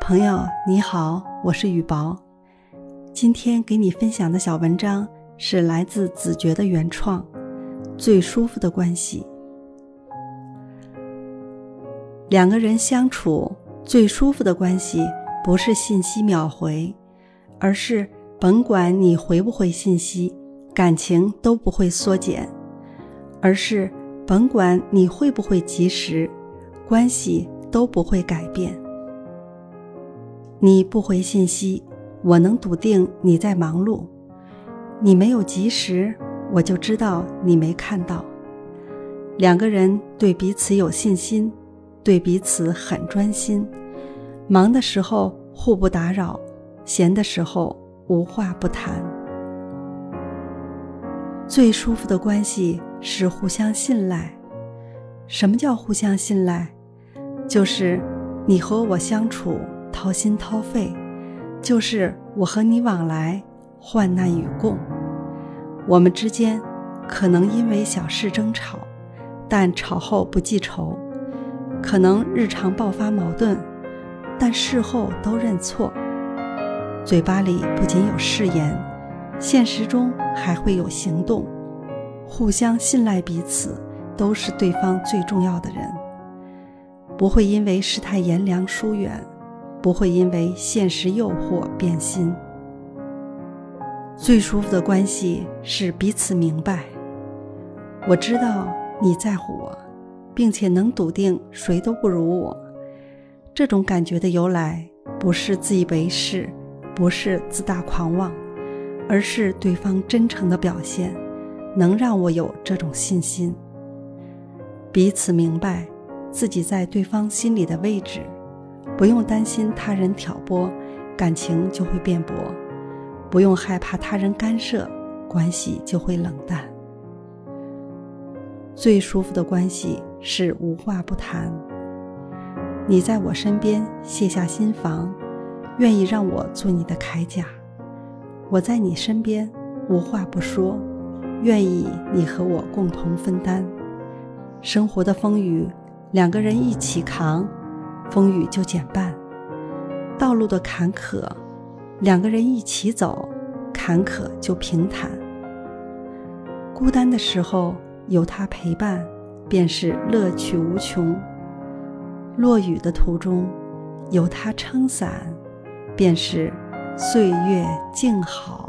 朋友你好，我是雨薄。今天给你分享的小文章是来自子觉的原创，《最舒服的关系》。两个人相处最舒服的关系，不是信息秒回，而是甭管你回不回信息，感情都不会缩减；而是甭管你会不会及时，关系都不会改变。你不回信息，我能笃定你在忙碌；你没有及时，我就知道你没看到。两个人对彼此有信心，对彼此很专心，忙的时候互不打扰，闲的时候无话不谈。最舒服的关系是互相信赖。什么叫互相信赖？就是你和我相处。掏心掏肺，就是我和你往来，患难与共。我们之间可能因为小事争吵，但吵后不记仇；可能日常爆发矛盾，但事后都认错。嘴巴里不仅有誓言，现实中还会有行动。互相信赖彼此，都是对方最重要的人，不会因为世态炎凉疏远。不会因为现实诱惑变心。最舒服的关系是彼此明白。我知道你在乎我，并且能笃定谁都不如我。这种感觉的由来，不是自以为是，不是自大狂妄，而是对方真诚的表现，能让我有这种信心。彼此明白自己在对方心里的位置。不用担心他人挑拨，感情就会变薄；不用害怕他人干涉，关系就会冷淡。最舒服的关系是无话不谈。你在我身边卸下心防，愿意让我做你的铠甲；我在你身边无话不说，愿意你和我共同分担。生活的风雨，两个人一起扛。风雨就减半，道路的坎坷，两个人一起走，坎坷就平坦。孤单的时候有他陪伴，便是乐趣无穷；落雨的途中有他撑伞，便是岁月静好。